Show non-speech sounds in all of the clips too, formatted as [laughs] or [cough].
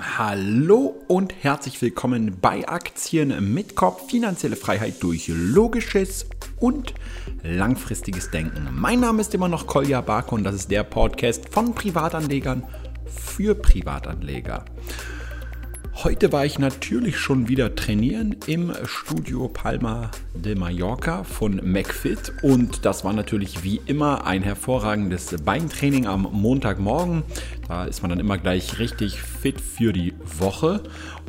Hallo und herzlich willkommen bei Aktien mit Kopf, finanzielle Freiheit durch logisches und langfristiges Denken. Mein Name ist immer noch Kolja Bark und das ist der Podcast von Privatanlegern für Privatanleger. Heute war ich natürlich schon wieder trainieren im Studio Palma de Mallorca von McFit und das war natürlich wie immer ein hervorragendes Beintraining am Montagmorgen. Da ist man dann immer gleich richtig fit für die Woche.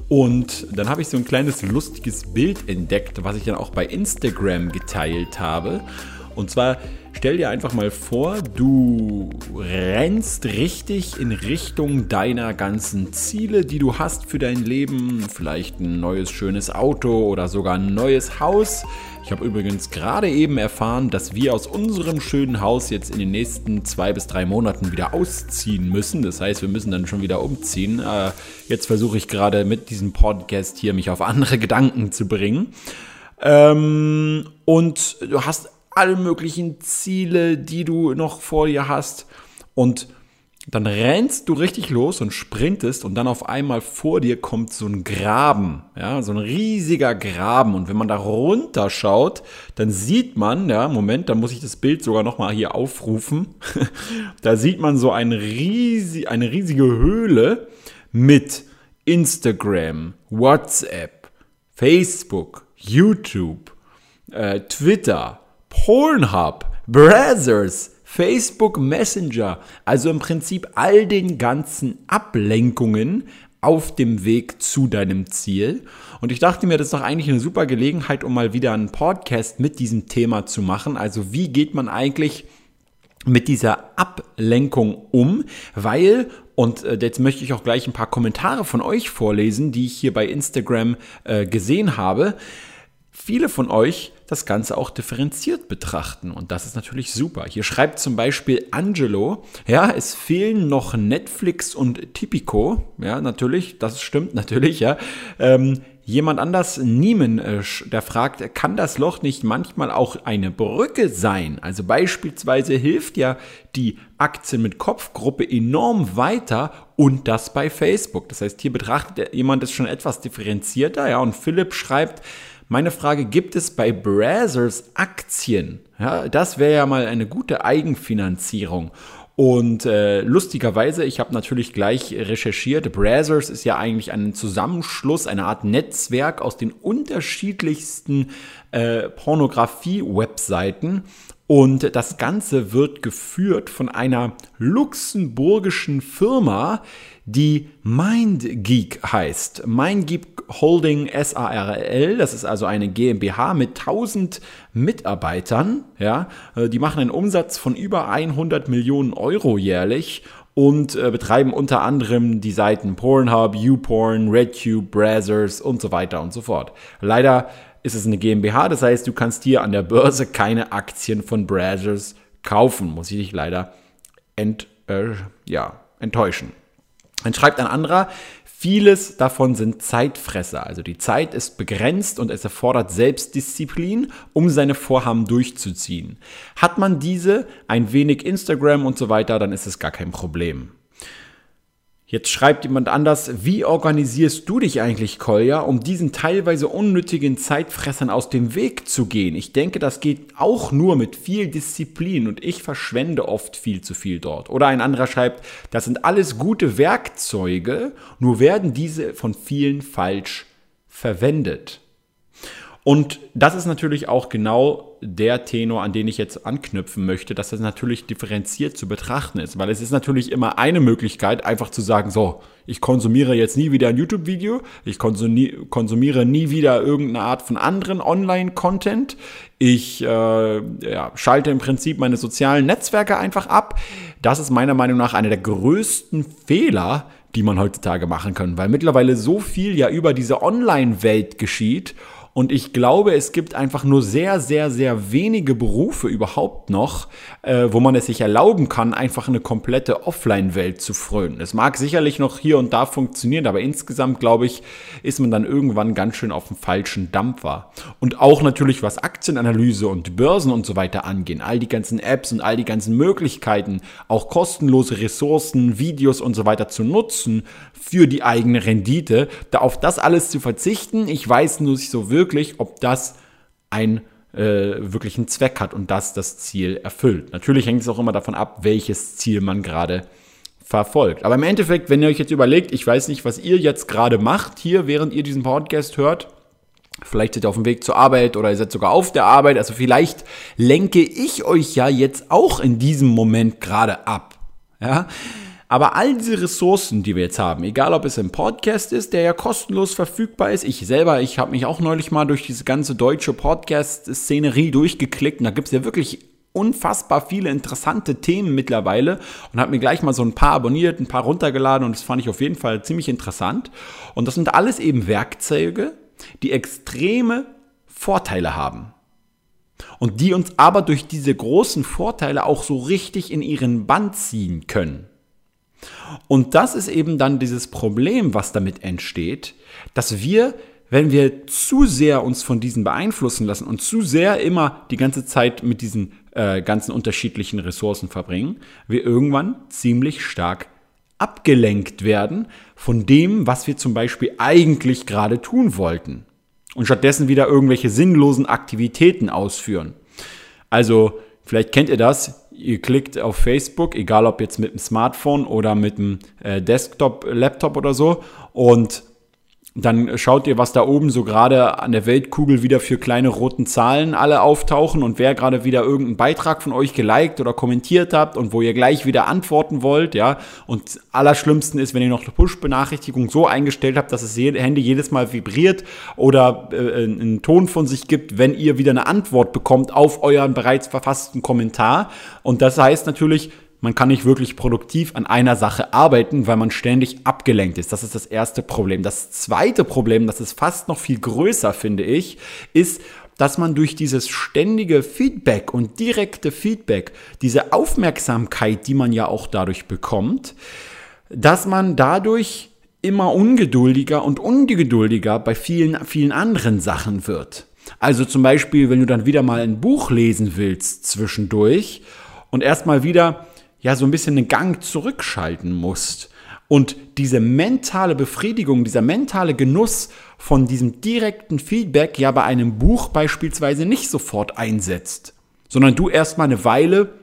Und dann habe ich so ein kleines lustiges Bild entdeckt, was ich dann auch bei Instagram geteilt habe. Und zwar stell dir einfach mal vor, du rennst richtig in Richtung deiner ganzen Ziele, die du hast für dein Leben. Vielleicht ein neues schönes Auto oder sogar ein neues Haus. Ich habe übrigens gerade eben erfahren, dass wir aus unserem schönen Haus jetzt in den nächsten zwei bis drei Monaten wieder ausziehen müssen. Das heißt, wir müssen dann schon wieder umziehen. Äh, jetzt versuche ich gerade mit diesem Podcast hier mich auf andere Gedanken zu bringen. Ähm, und du hast alle möglichen Ziele, die du noch vor dir hast. Und dann rennst du richtig los und sprintest und dann auf einmal vor dir kommt so ein Graben, ja, so ein riesiger Graben. Und wenn man da runter schaut, dann sieht man, ja, Moment, dann muss ich das Bild sogar nochmal hier aufrufen. [laughs] da sieht man so eine, riesig, eine riesige Höhle mit Instagram, WhatsApp, Facebook, YouTube, äh, Twitter, Pornhub, Brazzers, Facebook Messenger, also im Prinzip all den ganzen Ablenkungen auf dem Weg zu deinem Ziel. Und ich dachte mir, das ist doch eigentlich eine super Gelegenheit, um mal wieder einen Podcast mit diesem Thema zu machen. Also wie geht man eigentlich mit dieser Ablenkung um? Weil, und äh, jetzt möchte ich auch gleich ein paar Kommentare von euch vorlesen, die ich hier bei Instagram äh, gesehen habe, viele von euch das Ganze auch differenziert betrachten. Und das ist natürlich super. Hier schreibt zum Beispiel Angelo, ja, es fehlen noch Netflix und Tipico. Ja, natürlich, das stimmt natürlich, ja. Ähm, Jemand anders, Niemen, äh, der fragt, kann das Loch nicht manchmal auch eine Brücke sein? Also beispielsweise hilft ja die Aktien mit Kopfgruppe enorm weiter und das bei Facebook. Das heißt, hier betrachtet jemand es schon etwas differenzierter, ja, und Philipp schreibt, meine Frage, gibt es bei Brazzers Aktien? Ja, das wäre ja mal eine gute Eigenfinanzierung. Und äh, lustigerweise, ich habe natürlich gleich recherchiert, Brazzers ist ja eigentlich ein Zusammenschluss, eine Art Netzwerk aus den unterschiedlichsten äh, Pornografie-Webseiten. Und das Ganze wird geführt von einer luxemburgischen Firma, die MindGeek heißt. MindGeek Holding SARL, das ist also eine GmbH mit 1000 Mitarbeitern. Ja, äh, die machen einen Umsatz von über 100 Millionen Euro jährlich und äh, betreiben unter anderem die Seiten Pornhub, YouPorn, RedTube, Brazzers und so weiter und so fort. Leider ist es eine GmbH, das heißt, du kannst hier an der Börse keine Aktien von Brazzers kaufen, muss ich dich leider ent, äh, ja, enttäuschen. Dann schreibt ein anderer, Vieles davon sind Zeitfresser, also die Zeit ist begrenzt und es erfordert Selbstdisziplin, um seine Vorhaben durchzuziehen. Hat man diese, ein wenig Instagram und so weiter, dann ist es gar kein Problem. Jetzt schreibt jemand anders, wie organisierst du dich eigentlich, Kolja, um diesen teilweise unnötigen Zeitfressern aus dem Weg zu gehen? Ich denke, das geht auch nur mit viel Disziplin und ich verschwende oft viel zu viel dort. Oder ein anderer schreibt, das sind alles gute Werkzeuge, nur werden diese von vielen falsch verwendet. Und das ist natürlich auch genau der Tenor, an den ich jetzt anknüpfen möchte, dass das natürlich differenziert zu betrachten ist, weil es ist natürlich immer eine Möglichkeit, einfach zu sagen, so, ich konsumiere jetzt nie wieder ein YouTube-Video, ich konsumiere nie wieder irgendeine Art von anderen Online-Content, ich äh, ja, schalte im Prinzip meine sozialen Netzwerke einfach ab. Das ist meiner Meinung nach einer der größten Fehler, die man heutzutage machen kann, weil mittlerweile so viel ja über diese Online-Welt geschieht Und ich glaube, es gibt einfach nur sehr, sehr, sehr wenige Berufe überhaupt noch, äh, wo man es sich erlauben kann, einfach eine komplette Offline-Welt zu frönen. Es mag sicherlich noch hier und da funktionieren, aber insgesamt, glaube ich, ist man dann irgendwann ganz schön auf dem falschen Dampfer. Und auch natürlich, was Aktienanalyse und Börsen und so weiter angehen, all die ganzen Apps und all die ganzen Möglichkeiten, auch kostenlose Ressourcen, Videos und so weiter zu nutzen für die eigene Rendite, da auf das alles zu verzichten, ich weiß nur nicht so wirklich, wirklich, ob das ein äh, wirklichen Zweck hat und das das Ziel erfüllt. Natürlich hängt es auch immer davon ab, welches Ziel man gerade verfolgt. Aber im Endeffekt, wenn ihr euch jetzt überlegt, ich weiß nicht, was ihr jetzt gerade macht, hier, während ihr diesen Podcast hört, Vielleicht seid ihr auf dem Weg zur Arbeit oder ihr seid sogar auf der Arbeit. Also vielleicht lenke ich euch ja jetzt auch in diesem Moment gerade ab. Ja, aber all diese Ressourcen, die wir jetzt haben, egal ob es ein Podcast ist, der ja kostenlos verfügbar ist, ich selber, ich habe mich auch neulich mal durch diese ganze deutsche Podcast-Szenerie durchgeklickt und da gibt es ja wirklich unfassbar viele interessante Themen mittlerweile und habe mir gleich mal so ein paar abonniert, ein paar runtergeladen und das fand ich auf jeden Fall ziemlich interessant. Und das sind alles eben Werkzeuge, die extreme Vorteile haben. Und die uns aber durch diese großen Vorteile auch so richtig in ihren Band ziehen können. Und das ist eben dann dieses Problem, was damit entsteht, dass wir, wenn wir zu sehr uns von diesen beeinflussen lassen und zu sehr immer die ganze Zeit mit diesen äh, ganzen unterschiedlichen Ressourcen verbringen, wir irgendwann ziemlich stark abgelenkt werden von dem, was wir zum Beispiel eigentlich gerade tun wollten. Und stattdessen wieder irgendwelche sinnlosen Aktivitäten ausführen. Also, vielleicht kennt ihr das, ihr klickt auf Facebook, egal ob jetzt mit dem Smartphone oder mit dem äh, Desktop, Laptop oder so, und dann schaut ihr, was da oben so gerade an der Weltkugel wieder für kleine roten Zahlen alle auftauchen und wer gerade wieder irgendeinen Beitrag von euch geliked oder kommentiert habt und wo ihr gleich wieder antworten wollt, ja. Und allerschlimmsten ist, wenn ihr noch eine Push-Benachrichtigung so eingestellt habt, dass das Handy jedes Mal vibriert oder äh, einen Ton von sich gibt, wenn ihr wieder eine Antwort bekommt auf euren bereits verfassten Kommentar. Und das heißt natürlich, man kann nicht wirklich produktiv an einer Sache arbeiten, weil man ständig abgelenkt ist. Das ist das erste Problem. Das zweite Problem, das ist fast noch viel größer, finde ich, ist, dass man durch dieses ständige Feedback und direkte Feedback, diese Aufmerksamkeit, die man ja auch dadurch bekommt, dass man dadurch immer ungeduldiger und ungeduldiger bei vielen, vielen anderen Sachen wird. Also zum Beispiel, wenn du dann wieder mal ein Buch lesen willst zwischendurch und erstmal wieder ja so ein bisschen den Gang zurückschalten musst. Und diese mentale Befriedigung, dieser mentale Genuss von diesem direkten Feedback ja bei einem Buch beispielsweise nicht sofort einsetzt, sondern du erstmal eine Weile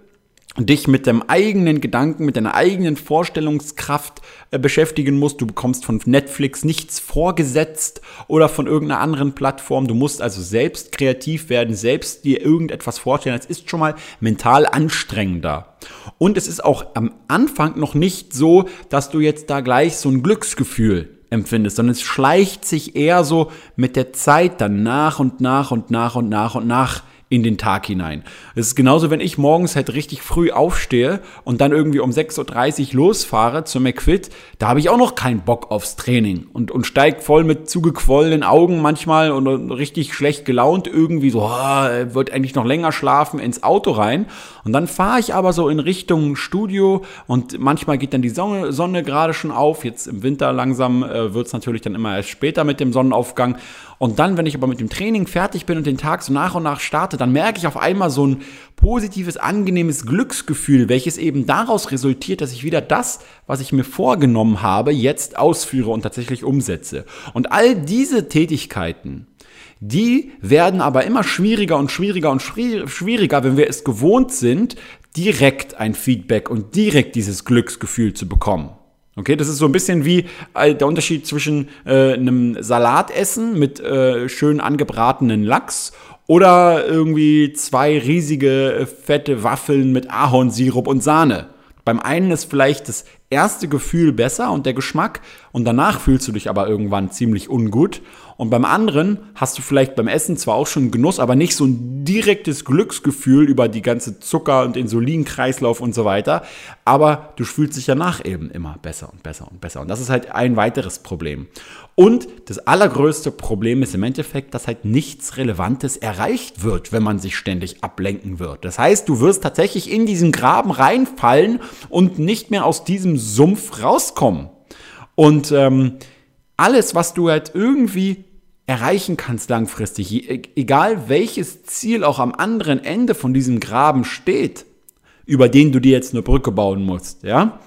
dich mit dem eigenen Gedanken, mit deiner eigenen Vorstellungskraft äh, beschäftigen musst. Du bekommst von Netflix nichts vorgesetzt oder von irgendeiner anderen Plattform. Du musst also selbst kreativ werden, selbst dir irgendetwas vorstellen. Das ist schon mal mental anstrengender. Und es ist auch am Anfang noch nicht so, dass du jetzt da gleich so ein Glücksgefühl empfindest, sondern es schleicht sich eher so mit der Zeit dann nach und nach und nach und nach und nach in den Tag hinein. Es ist genauso, wenn ich morgens halt richtig früh aufstehe und dann irgendwie um 6.30 Uhr losfahre zur McFit, da habe ich auch noch keinen Bock aufs Training und, und steig voll mit zugequollenen Augen manchmal und, richtig schlecht gelaunt irgendwie so, oh, wird eigentlich noch länger schlafen ins Auto rein. Und dann fahre ich aber so in Richtung Studio und manchmal geht dann die Sonne, Sonne gerade schon auf. Jetzt im Winter langsam äh, wird es natürlich dann immer erst später mit dem Sonnenaufgang. Und dann, wenn ich aber mit dem Training fertig bin und den Tag so nach und nach starte, dann merke ich auf einmal so ein positives, angenehmes Glücksgefühl, welches eben daraus resultiert, dass ich wieder das, was ich mir vorgenommen habe, jetzt ausführe und tatsächlich umsetze. Und all diese Tätigkeiten, die werden aber immer schwieriger und schwieriger und schwieriger, wenn wir es gewohnt sind, direkt ein Feedback und direkt dieses Glücksgefühl zu bekommen. Okay, das ist so ein bisschen wie äh, der Unterschied zwischen äh, einem Salatessen mit äh, schön angebratenen Lachs oder irgendwie zwei riesige fette Waffeln mit Ahornsirup und Sahne. Beim einen ist vielleicht das erste Gefühl besser und der Geschmack und danach fühlst du dich aber irgendwann ziemlich ungut. Und beim anderen hast du vielleicht beim Essen zwar auch schon Genuss, aber nicht so ein direktes Glücksgefühl über die ganze Zucker- und Insulinkreislauf und so weiter. Aber du fühlst dich danach eben immer besser und besser und besser. Und das ist halt ein weiteres Problem. Und das allergrößte Problem ist im Endeffekt, dass halt nichts Relevantes erreicht wird, wenn man sich ständig ablenken wird. Das heißt, du wirst tatsächlich in diesen Graben reinfallen und nicht mehr aus diesem Sumpf rauskommen. Und ähm, alles, was du halt irgendwie erreichen kannst langfristig, e-, egal welches Ziel auch am anderen Ende von diesem Graben steht, über den du dir jetzt eine Brücke bauen musst, ja,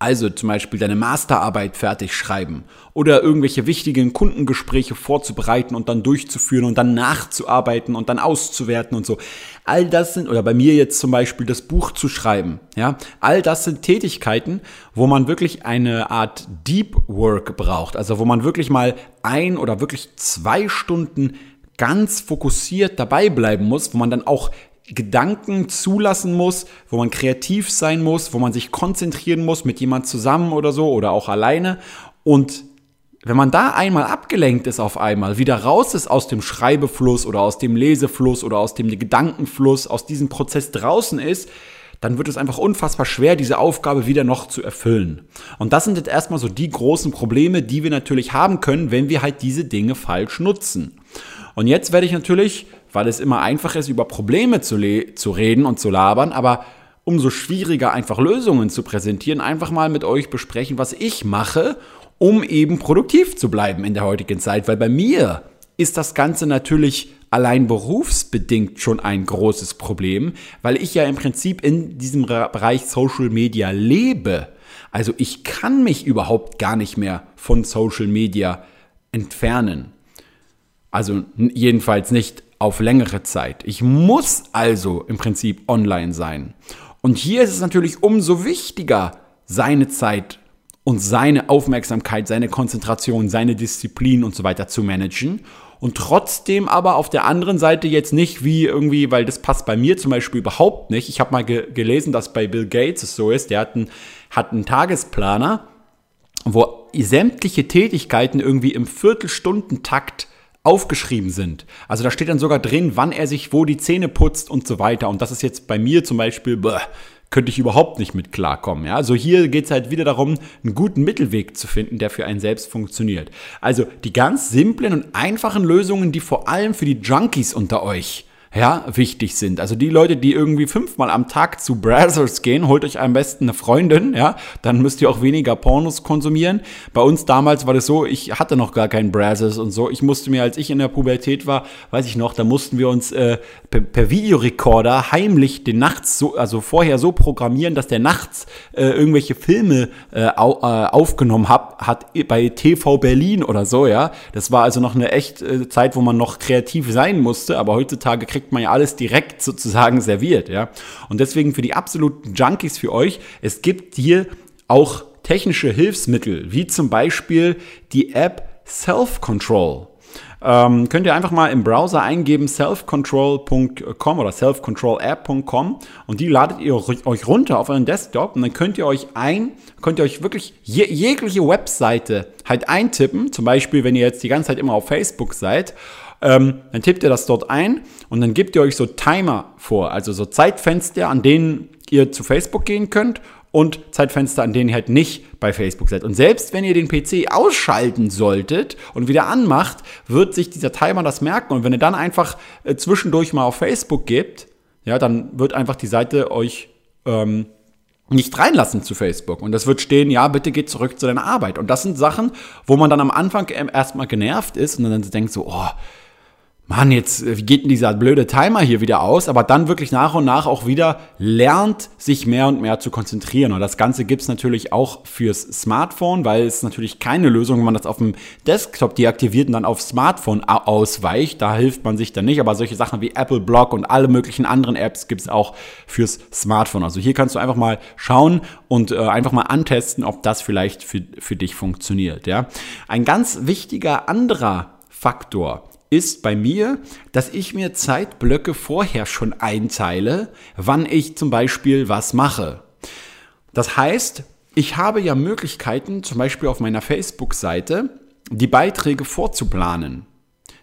also zum Beispiel deine Masterarbeit fertig schreiben oder irgendwelche wichtigen Kundengespräche vorzubereiten und dann durchzuführen und dann nachzuarbeiten und dann auszuwerten und so. All das sind, oder bei mir jetzt zum Beispiel das Buch zu schreiben, ja, all das sind Tätigkeiten, wo man wirklich eine Art Deep Work braucht, also wo man wirklich mal ein oder wirklich zwei Stunden ganz fokussiert dabei bleiben muss, wo man dann auch Gedanken zulassen muss, wo man kreativ sein muss, wo man sich konzentrieren muss mit jemand zusammen oder so oder auch alleine. Und wenn man da einmal abgelenkt ist auf einmal, wieder raus ist aus dem Schreibefluss oder aus dem Lesefluss oder aus dem Gedankenfluss, aus diesem Prozess draußen ist, dann wird es einfach unfassbar schwer, diese Aufgabe wieder noch zu erfüllen. Und das sind jetzt erstmal so die großen Probleme, die wir natürlich haben können, wenn wir halt diese Dinge falsch nutzen. Und jetzt werde ich natürlich weil es immer einfach ist, über Probleme zu, zu reden und zu labern, aber umso schwieriger einfach Lösungen zu präsentieren, einfach mal mit euch besprechen, was ich mache, um eben produktiv zu bleiben in der heutigen Zeit, weil bei mir ist das Ganze natürlich allein berufsbedingt schon ein großes Problem, weil ich ja im Prinzip in diesem Bereich Social Media lebe. Also ich kann mich überhaupt gar nicht mehr von Social Media entfernen. Also jedenfalls nicht auf längere Zeit. Ich muss also im Prinzip online sein. Und hier ist es natürlich umso wichtiger, seine Zeit und seine Aufmerksamkeit, seine Konzentration, seine Disziplin und so weiter zu managen. Und trotzdem aber auf der anderen Seite jetzt nicht wie irgendwie, weil das passt bei mir zum Beispiel überhaupt nicht. Ich habe mal ge gelesen, dass bei Bill Gates es so ist. Der hat einen, hat einen Tagesplaner, wo sämtliche Tätigkeiten irgendwie im Viertelstundentakt aufgeschrieben sind. Also da steht dann sogar drin, wann er sich wo die Zähne putzt und so weiter. Und das ist jetzt bei mir zum Beispiel, bäh, könnte ich überhaupt nicht mit klarkommen. Ja? Also hier geht es halt wieder darum, einen guten Mittelweg zu finden, der für einen selbst funktioniert. Also die ganz simplen und einfachen Lösungen, die vor allem für die Junkies unter euch ja, wichtig sind. Also die Leute, die irgendwie fünfmal am Tag zu Brazzers gehen, holt euch am besten eine Freundin, ja, dann müsst ihr auch weniger Pornos konsumieren. Bei uns damals war das so, ich hatte noch gar keinen Brazzers und so. Ich musste mir, als ich in der Pubertät war, weiß ich noch, da mussten wir uns äh, per, per, Videorekorder heimlich den nachts so, also vorher so programmieren, dass der nachts äh, irgendwelche Filme äh, au, äh, aufgenommen hab, hat bei TV Berlin oder so, ja. Das war also noch eine echt äh, Zeit, wo man noch kreativ sein musste, aber heutzutage kriegt man ja alles direkt sozusagen serviert, ja. Und deswegen für die absoluten Junkies für euch, es gibt hier auch technische Hilfsmittel, wie zum Beispiel die App Self-Control. Ähm, könnt ihr einfach mal im Browser eingeben selfcontrol.com oder selfcontrolapp.com und die ladet ihr euch runter auf euren Desktop und dann könnt ihr euch ein, könnt ihr euch wirklich je, jegliche Webseite halt eintippen. Zum Beispiel, wenn ihr jetzt die ganze Zeit immer auf Facebook seid ähm, dann tippt ihr das dort ein und dann gebt ihr euch so Timer vor, also so Zeitfenster, an denen ihr zu Facebook gehen könnt und Zeitfenster, an denen ihr halt nicht bei Facebook seid. Und selbst wenn ihr den PC ausschalten solltet und wieder anmacht, wird sich dieser Timer das merken. Und wenn ihr dann einfach äh, zwischendurch mal auf Facebook gebt, ja, dann wird einfach die Seite euch ähm, nicht reinlassen zu Facebook. Und das wird stehen, ja, bitte geht zurück zu deiner Arbeit. Und das sind Sachen, wo man dann am Anfang erstmal genervt ist und dann denkt so, oh, Mann, jetzt äh, geht denn dieser blöde Timer hier wieder aus? Aber dann wirklich nach und nach auch wieder lernt, sich mehr und mehr zu konzentrieren. Und das Ganze gibt's natürlich auch fürs Smartphone, weil es natürlich keine Lösung, wenn man das auf dem Desktop deaktiviert und dann auf Smartphone ausweicht. Da hilft man sich dann nicht. Aber solche Sachen wie Apple Block und alle möglichen anderen Apps gibt's auch fürs Smartphone. Also hier kannst du einfach mal schauen und äh, einfach mal antesten, ob das vielleicht für, für dich funktioniert. Ja? Ein ganz wichtiger anderer Faktor ist bei mir, dass ich mir Zeitblöcke vorher schon einteile, wann ich zum Beispiel was mache. Das heißt, ich habe ja Möglichkeiten, zum Beispiel auf meiner Facebook-Seite, die Beiträge vorzuplanen.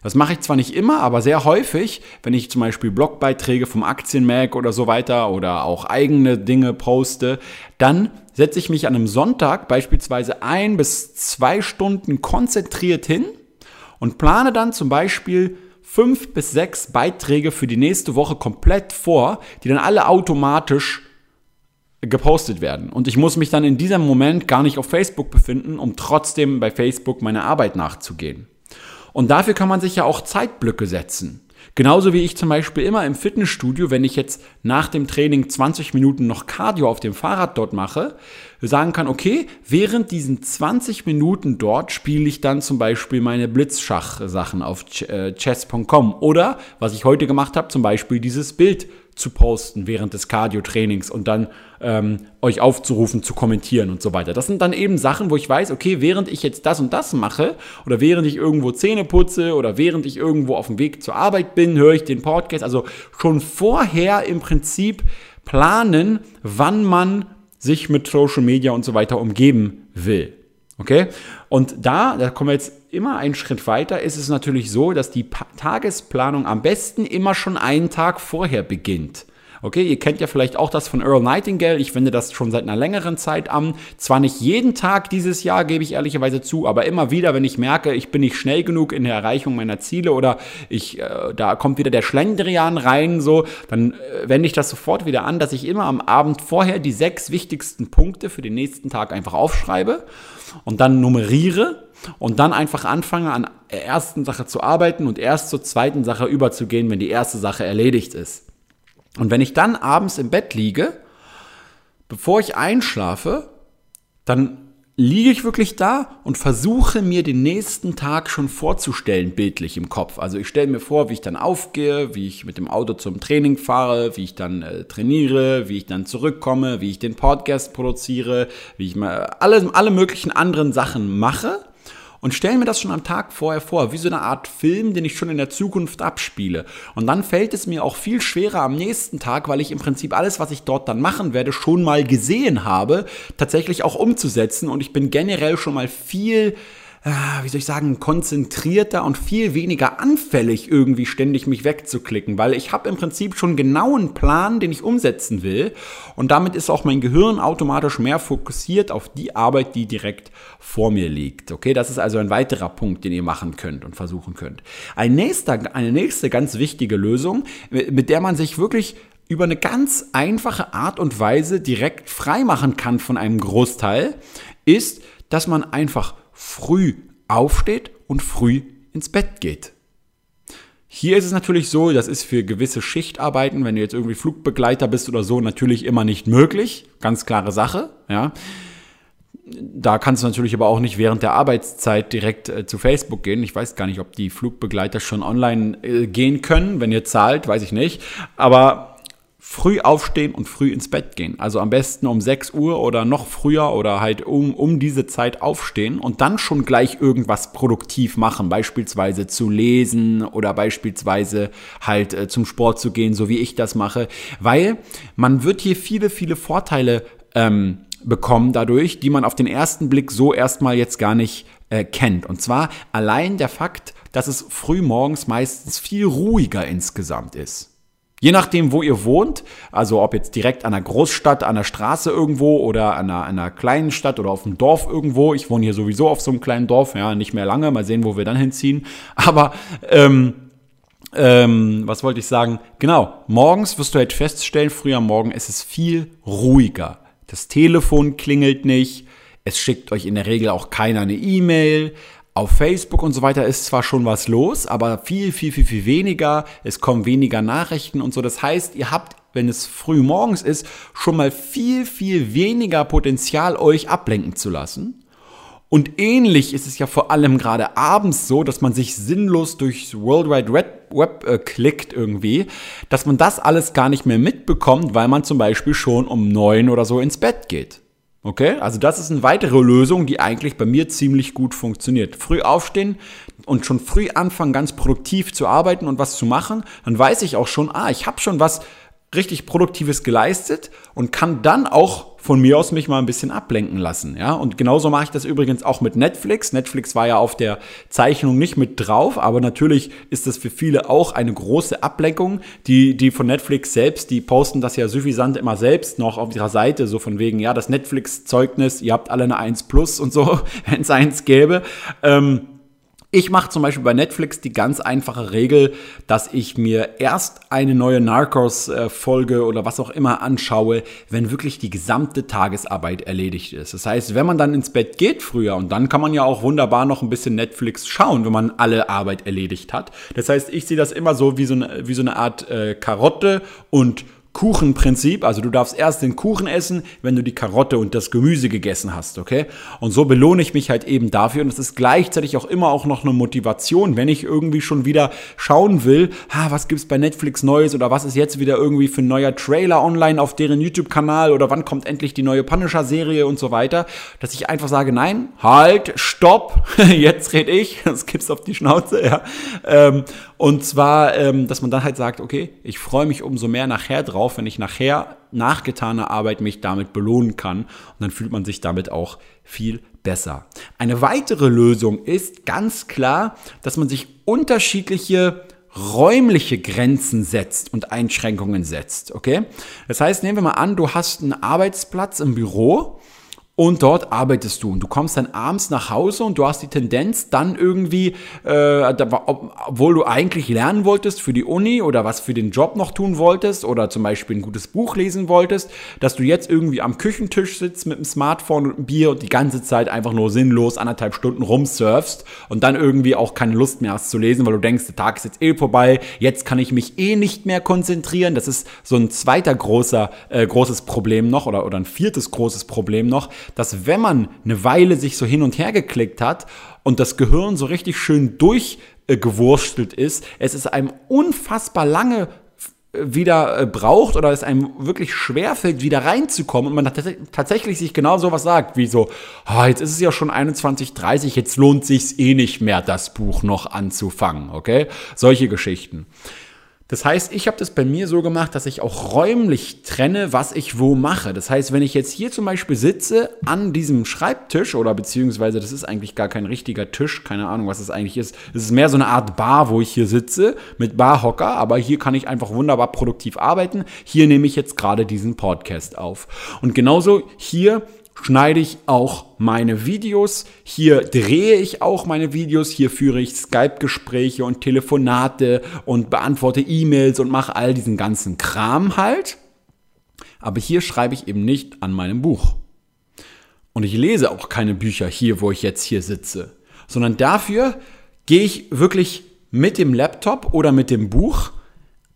Das mache ich zwar nicht immer, aber sehr häufig, wenn ich zum Beispiel Blogbeiträge vom Aktienmac oder so weiter oder auch eigene Dinge poste, dann setze ich mich an einem Sonntag beispielsweise ein bis zwei Stunden konzentriert hin und plane dann zum Beispiel fünf bis sechs Beiträge für die nächste Woche komplett vor, die dann alle automatisch gepostet werden. Und ich muss mich dann in diesem Moment gar nicht auf Facebook befinden, um trotzdem bei Facebook meiner Arbeit nachzugehen. Und dafür kann man sich ja auch Zeitblöcke setzen. Genauso wie ich zum Beispiel immer im Fitnessstudio, wenn ich jetzt nach dem Training 20 Minuten noch Cardio auf dem Fahrrad dort mache, sagen kann, okay, während diesen 20 Minuten dort spiele ich dann zum Beispiel meine Blitzschach-Sachen auf äh, chess.com oder, was ich heute gemacht habe, zum Beispiel dieses Bild zu posten während des Cardio-Trainings und dann ähm, euch aufzurufen, zu kommentieren und so weiter. Das sind dann eben Sachen, wo ich weiß, okay, während ich jetzt das und das mache oder während ich irgendwo Zähne putze oder während ich irgendwo auf dem Weg zur Arbeit bin, höre ich den Podcast. Also schon vorher im Prinzip planen, wann man sich mit Social Media und so weiter umgeben will. Okay? Und da, da kommen wir jetzt immer einen Schritt weiter, ist es natürlich so, dass die pa Tagesplanung am besten immer schon einen Tag vorher beginnt. Okay, ihr kennt ja vielleicht auch das von Earl Nightingale. Ich wende das schon seit einer längeren Zeit an. Zwar nicht jeden Tag dieses Jahr, gebe ich ehrlicherweise zu, aber immer wieder, wenn ich merke, ich bin nicht schnell genug in der Erreichung meiner Ziele oder ich, äh, da kommt wieder der Schlendrian rein, so, dann äh, wende ich das sofort wieder an, dass ich immer am Abend vorher die sechs wichtigsten Punkte für den nächsten Tag einfach aufschreibe und dann nummeriere und dann einfach anfange an der ersten Sache zu arbeiten und erst zur zweiten Sache überzugehen, wenn die erste Sache erledigt ist. Und wenn ich dann abends im Bett liege, bevor ich einschlafe, dann liege ich wirklich da und versuche mir den nächsten Tag schon vorzustellen, bildlich im Kopf. Also ich stelle mir vor, wie ich dann aufgehe, wie ich mit dem Auto zum Training fahre, wie ich dann äh, trainiere, wie ich dann zurückkomme, wie ich den Podcast produziere, wie ich mal alle, alle möglichen anderen Sachen mache und stelle mir das schon am Tag vorher vor, wie so eine Art Film, den ich schon in der Zukunft abspiele. Und dann fällt es mir auch viel schwerer am nächsten Tag, weil ich im Prinzip alles, was ich dort dann machen werde, schon mal gesehen habe, tatsächlich auch umzusetzen. Und ich bin generell schon mal viel wie soll ich sagen, konzentrierter und viel weniger anfällig irgendwie ständig mich wegzuklicken, weil ich habe im Prinzip schon genau einen Plan, den ich umsetzen will und damit ist auch mein Gehirn automatisch mehr fokussiert auf die Arbeit, die direkt vor mir liegt. Okay, das ist also ein weiterer Punkt, den ihr machen könnt und versuchen könnt. Ein nächster, eine nächste ganz wichtige Lösung, mit der man sich wirklich über eine ganz einfache Art und Weise direkt frei machen kann von einem Großteil, ist, dass man einfach früh aufsteht und früh ins Bett geht. Hier ist es natürlich so, das ist für gewisse Schichtarbeiten, wenn du jetzt irgendwie Flugbegleiter bist oder so, natürlich immer nicht möglich. Ganz klare Sache, ja. Da kannst du natürlich aber auch nicht während der Arbeitszeit direkt äh, zu Facebook gehen. Ich weiß gar nicht, ob die Flugbegleiter schon online äh, gehen können. Wenn ihr zahlt, weiß ich nicht. Aber früh aufstehen und früh ins Bett gehen. Also am besten um 6 Uhr oder noch früher oder halt um, um diese Zeit aufstehen und dann schon gleich irgendwas produktiv machen, beispielsweise zu lesen oder beispielsweise halt äh, zum Sport zu gehen, so wie ich das mache, weil man wird hier viele, viele Vorteile ähm, bekommen dadurch, die man auf den ersten Blick so erstmal jetzt gar nicht äh, kennt. Und zwar allein der Fakt, dass es früh morgens meistens viel ruhiger insgesamt ist. Je nachdem, wo ihr wohnt, also ob jetzt direkt an einer Großstadt, an der Straße irgendwo oder an einer, einer kleinen Stadt oder auf dem Dorf irgendwo. Ich wohne hier sowieso auf so einem kleinen Dorf, ja, nicht mehr lange, mal sehen, wo wir dann hinziehen. Aber ähm, ähm, was wollte ich sagen? Genau, morgens wirst du halt feststellen, früher Morgen ist es viel ruhiger. Das Telefon klingelt nicht, es schickt euch in der Regel auch keiner eine E-Mail. Auf Facebook und so weiter ist zwar schon was los, aber viel, viel, viel, viel weniger. Es kommen weniger Nachrichten und so. Das heißt, ihr habt, wenn es früh morgens ist, schon mal viel, viel weniger Potenzial, euch ablenken zu lassen. Und ähnlich ist es ja vor allem gerade abends so, dass man sich sinnlos durchs World Wide Web, äh, klickt irgendwie, dass man das alles gar nicht mehr mitbekommt, weil man zum Beispiel schon um neun oder so ins Bett geht. Okay, also das ist eine weitere Lösung, die eigentlich bei mir ziemlich gut funktioniert. Früh aufstehen und schon früh anfangen, ganz produktiv zu arbeiten und was zu machen, dann weiß ich auch schon, ah, ich habe schon was richtig Produktives geleistet und kann dann auch von mir aus mich mal ein bisschen ablenken lassen. Ja? Und genauso mache ich das übrigens auch mit Netflix. Netflix war ja auf der Zeichnung nicht mit drauf, aber natürlich ist das für viele auch eine große Ablenkung. Die, die von Netflix selbst, die posten das ja suffisant immer selbst noch auf ihrer Seite, so von wegen, ja, das Netflix-Zeugnis, ihr habt alle eine 1 Plus und so, [laughs] wenn es eins gäbe. Ähm, ich mache zum Beispiel bei Netflix die ganz einfache Regel, dass ich mir erst eine neue Narcos-Folge oder was auch immer anschaue, wenn wirklich die gesamte Tagesarbeit erledigt ist. Das heißt, wenn man dann ins Bett geht früher und dann kann man ja auch wunderbar noch ein bisschen Netflix schauen, wenn man alle Arbeit erledigt hat. Das heißt, ich sehe das immer so wie so eine, wie so eine Art äh, Karotte und Kuchenprinzip. Also du darfst erst den Kuchen essen, wenn du die Karotte und das Gemüse gegessen hast, okay? Und so belohne ich mich halt eben dafür. Und es ist gleichzeitig auch immer auch noch eine Motivation, wenn ich irgendwie schon wieder schauen will, ha, was gibt's bei Netflix Neues oder was ist jetzt wieder irgendwie für ein neuer Trailer online auf deren YouTube-Kanal oder wann kommt endlich die neue Punisher-Serie und so weiter, dass ich einfach sage, nein, halt, stopp, [laughs] jetzt red ich, [laughs] das gibt's auf die Schnauze, ja. Ähm, und zwar, ähm, dass man dann halt sagt, okay, ich freue mich umso mehr nachher drauf, wenn ich nachher nach getaner Arbeit mich damit belohnen kann. Und dann fühlt man sich damit auch viel besser. Eine weitere Lösung ist ganz klar, dass man sich unterschiedliche räumliche Grenzen setzt und Einschränkungen setzt, okay? Das heißt, nehmen wir mal an, du hast einen Arbeitsplatz im Büro und dort arbeitest du und du kommst dann abends nach Hause und du hast die Tendenz dann irgendwie, äh, obwohl du eigentlich lernen wolltest für die Uni oder was für den Job noch tun wolltest oder zum Beispiel ein gutes Buch lesen wolltest, dass du jetzt irgendwie am Küchentisch sitzt mit einem Smartphone und einem Bier und die ganze Zeit einfach nur sinnlos anderthalb Stunden rumsurfst und dann irgendwie auch keine Lust mehr hast zu lesen, weil du denkst, der Tag ist jetzt eh vorbei, jetzt kann ich mich eh nicht mehr konzentrieren. Das ist so ein zweiter großer, äh, großes Problem noch oder, oder ein viertes großes Problem noch dass wenn man eine Weile sich so hin und her geklickt hat und das Gehirn so richtig schön durchgewurstelt ist, es ist einem unfassbar lange äh, wieder äh, braucht oder es einem wirklich schwerfällt, wieder reinzukommen und man tatsächlich sich genau sowas sagt, wie so, oh, jetzt ist es ja schon 21.30, jetzt lohnt sich's eh nicht mehr, das Buch noch anzufangen, okay? Solche Geschichten. Das heißt, ich habe das bei mir so gemacht, dass ich auch räumlich trenne, was ich wo mache. Das heißt, wenn ich jetzt hier zum Beispiel sitze an diesem Schreibtisch oder beziehungsweise das ist eigentlich gar kein richtiger Tisch, keine Ahnung, was es eigentlich ist. Es ist mehr so eine Art Bar, wo ich hier sitze mit Barhocker, aber hier kann ich einfach wunderbar produktiv arbeiten. Hier nehme ich jetzt gerade diesen Podcast auf. Und genauso hier schneide ich auch meine Videos. Hier drehe ich auch meine Videos. Hier führe ich Skype-Gespräche und Telefonate und beantworte E-Mails und mache all diesen ganzen Kram halt. Aber hier schreibe ich eben nicht an meinem Buch. Und ich lese auch keine Bücher hier, wo ich jetzt hier sitze, sondern dafür gehe ich wirklich mit dem Laptop oder mit dem Buch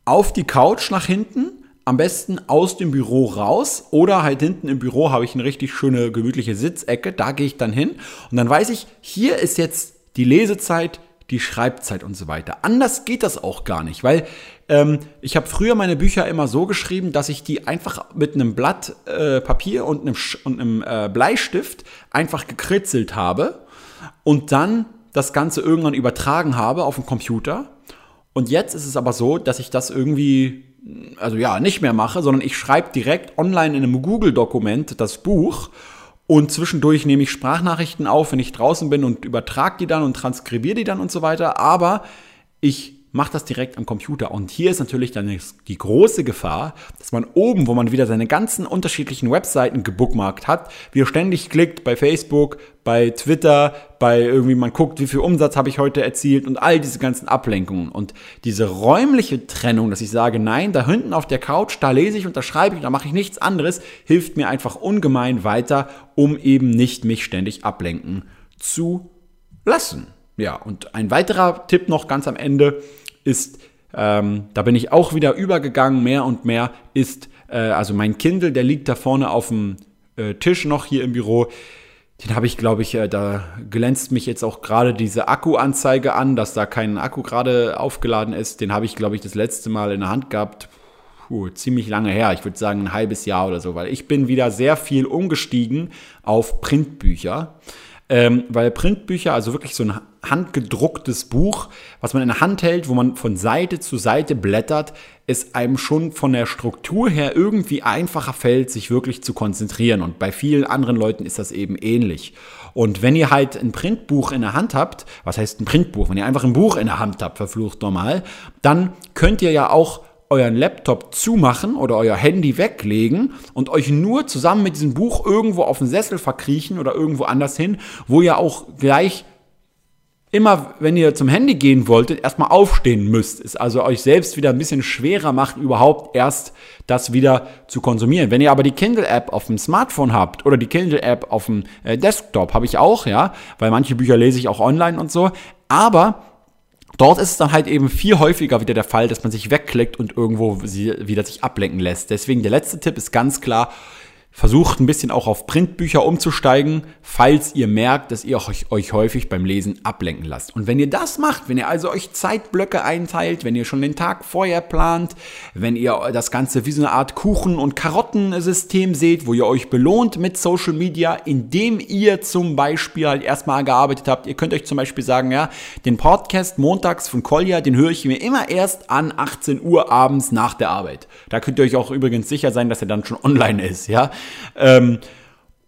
auf die Couch nach hinten am besten aus dem Büro raus oder halt hinten im Büro habe ich eine richtig schöne, gemütliche Sitzecke. Da gehe ich dann hin und dann weiß ich, hier ist jetzt die Lesezeit, die Schreibzeit und so weiter. Anders geht das auch gar nicht, weil ähm, ich habe früher meine Bücher immer so geschrieben, dass ich die einfach mit einem Blatt äh, Papier und einem, und einem äh, Bleistift einfach gekritzelt habe und dann das Ganze irgendwann übertragen habe auf den Computer. Und jetzt ist es aber so, dass ich das irgendwie also ja, nicht mehr mache, sondern ich schreibe direkt online in einem Google-Dokument das Buch und zwischendurch nehme ich Sprachnachrichten auf, wenn ich draußen bin und übertrage die dann und transkribiere die dann und so weiter. Aber ich macht das direkt am Computer. Und hier ist natürlich dann die große Gefahr, dass man oben, wo man wieder seine ganzen unterschiedlichen Webseiten gebookmarkt hat, wieder ständig klickt bei Facebook, bei Twitter, bei irgendwie man guckt, wie viel Umsatz habe ich heute erzielt und all diese ganzen Ablenkungen. Und diese räumliche Trennung, dass ich sage, nein, da hinten auf der Couch, da lese ich und da schreibe ich, da mache ich nichts anderes, hilft mir einfach ungemein weiter, um eben nicht mich ständig ablenken zu lassen. Ja, und ein weiterer Tipp noch ganz am Ende ist, ähm, da bin ich auch wieder übergegangen, mehr und mehr, ist, äh, also mein Kindle, der liegt da vorne auf dem äh, Tisch noch hier im Büro. Den habe ich, glaube ich, äh, da glänzt mich jetzt auch gerade diese Akkuanzeige an, dass da kein Akku gerade aufgeladen ist. Den habe ich, glaube ich, das letzte Mal in der Hand gehabt. Puh, ziemlich lange her. Ich würde sagen ein halbes Jahr oder so, weil ich bin wieder sehr viel umgestiegen auf Printbücher. Ähm, weil Printbücher, also wirklich so ein handgedrucktes Buch, was man in der Hand hält, wo man von Seite zu Seite blättert, es einem schon von der Struktur her irgendwie einfacher fällt, sich wirklich zu konzentrieren. Und bei vielen anderen Leuten ist das eben ähnlich. Und wenn ihr halt ein Printbuch in der Hand habt, was heißt ein Printbuch? Wenn ihr einfach ein Buch in der Hand habt, verflucht normal, dann könnt ihr ja auch euren Laptop zumachen oder euer Handy weglegen und euch nur zusammen mit diesem Buch irgendwo auf den Sessel verkriechen oder irgendwo anders hin, wo ihr auch gleich immer, wenn ihr zum Handy gehen wolltet, erstmal aufstehen müsst. Es also euch selbst wieder ein bisschen schwerer macht, überhaupt erst das wieder zu konsumieren. Wenn ihr aber die Kindle-App auf dem Smartphone habt oder die Kindle-App auf dem äh, Desktop, habe ich auch, ja, weil manche Bücher lese ich auch online und so. Aber Dort ist es dann halt eben viel häufiger wieder der Fall, dass man sich wegklickt und irgendwo wieder sich ablenken lässt. Deswegen der letzte Tipp ist ganz klar, Versucht ein bisschen auch auf Printbücher umzusteigen, falls ihr merkt, dass ihr euch, euch häufig beim Lesen ablenken lasst. Und wenn ihr das macht, wenn ihr also euch Zeitblöcke einteilt, wenn ihr schon den Tag vorher plant, wenn ihr das Ganze wie so eine Art Kuchen- und Karottensystem seht, wo ihr euch belohnt mit Social Media, indem ihr zum Beispiel halt erstmal gearbeitet habt. Ihr könnt euch zum Beispiel sagen, ja, den Podcast montags von Kolja, den höre ich mir immer erst an 18 Uhr abends nach der Arbeit. Da könnt ihr euch auch übrigens sicher sein, dass er dann schon [laughs] online ist, ja. Ähm,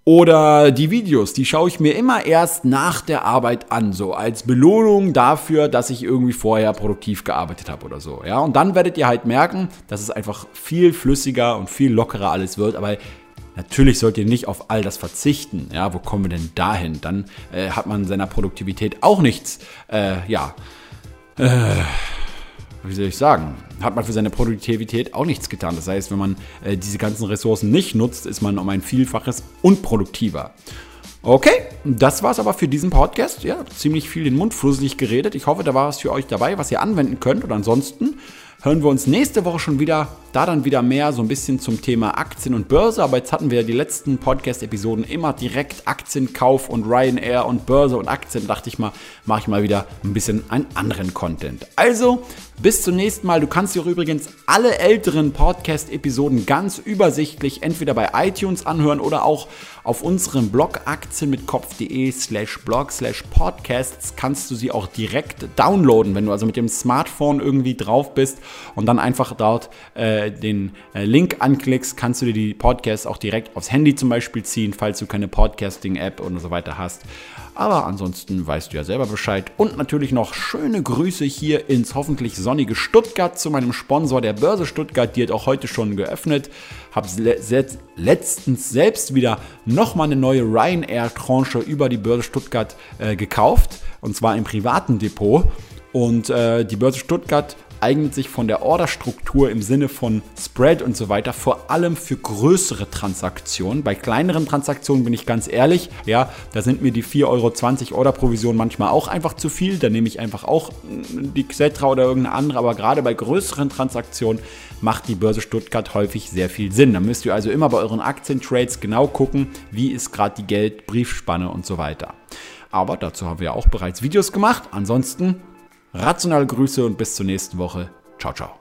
oder die Videos, die schaue ich mir immer erst nach der Arbeit an, so als Belohnung dafür, dass ich irgendwie vorher produktiv gearbeitet habe oder so. Ja, und dann werdet ihr halt merken, dass es einfach viel flüssiger und viel lockerer alles wird. Aber natürlich sollt ihr nicht auf all das verzichten. Ja, wo kommen wir denn dahin? Dann äh, hat man seiner Produktivität auch nichts, äh, ja, äh, wie soll ich sagen, hat man für seine Produktivität auch nichts getan. Das heißt, wenn man äh, diese ganzen Ressourcen nicht nutzt, ist man um ein Vielfaches unproduktiver. Okay, das war's aber für diesen Podcast. Ja, ziemlich viel den Mund fusselig geredet. Ich hoffe, da war was für euch dabei, was ihr anwenden könnt. Und ansonsten hören wir uns nächste Woche schon wieder. Da dann wieder mehr so ein bisschen zum Thema Aktien und Börse. Aber jetzt hatten wir die letzten Podcast-Episoden immer direkt Aktienkauf und Ryanair und Börse und Aktien. Da dachte ich mal, mache ich mal wieder ein bisschen einen anderen Content. Also, bis zum nächsten Mal. Du kannst dir übrigens alle älteren Podcast-Episoden ganz übersichtlich entweder bei iTunes anhören oder auch auf unserem Blog aktienmitkopf.de slash blog slash podcasts kannst du sie auch direkt downloaden, wenn du also mit dem Smartphone irgendwie drauf bist und dann einfach dort äh, den äh, Link anklickst, kannst du dir die Podcasts auch direkt aufs Handy zum Beispiel ziehen, falls du keine Podcasting-App und so weiter hast. Aber ansonsten weißt du ja selber Bescheid. Und natürlich noch schöne Grüße hier ins hoffentlich sonnige Stuttgart zu meinem Sponsor der Börse Stuttgart. Die hat auch heute schon geöffnet. Habe letztens selbst wieder nochmal eine neue Ryanair-Tranche über die Börse Stuttgart äh, gekauft. Und zwar im privaten Depot. Und äh, die Börse Stuttgart eignet sich von der Orderstruktur im Sinne von Spread und so weiter vor allem für größere Transaktionen. Bei kleineren Transaktionen bin ich ganz ehrlich, ja, da sind mir die 4,20 Euro Orderprovision manchmal auch einfach zu viel. Da nehme ich einfach auch mm, die Xetra oder irgendeine andere, aber gerade bei größeren Transaktionen macht die Börse Stuttgart häufig sehr viel Sinn. Da müsst ihr also immer bei euren Aktientrades genau gucken, wie ist gerade die Geldbriefspanne und so weiter. Aber dazu haben wir ja auch bereits Videos gemacht. Ansonsten Rationale Grüße und bis zur nächsten Woche. Ciao, ciao.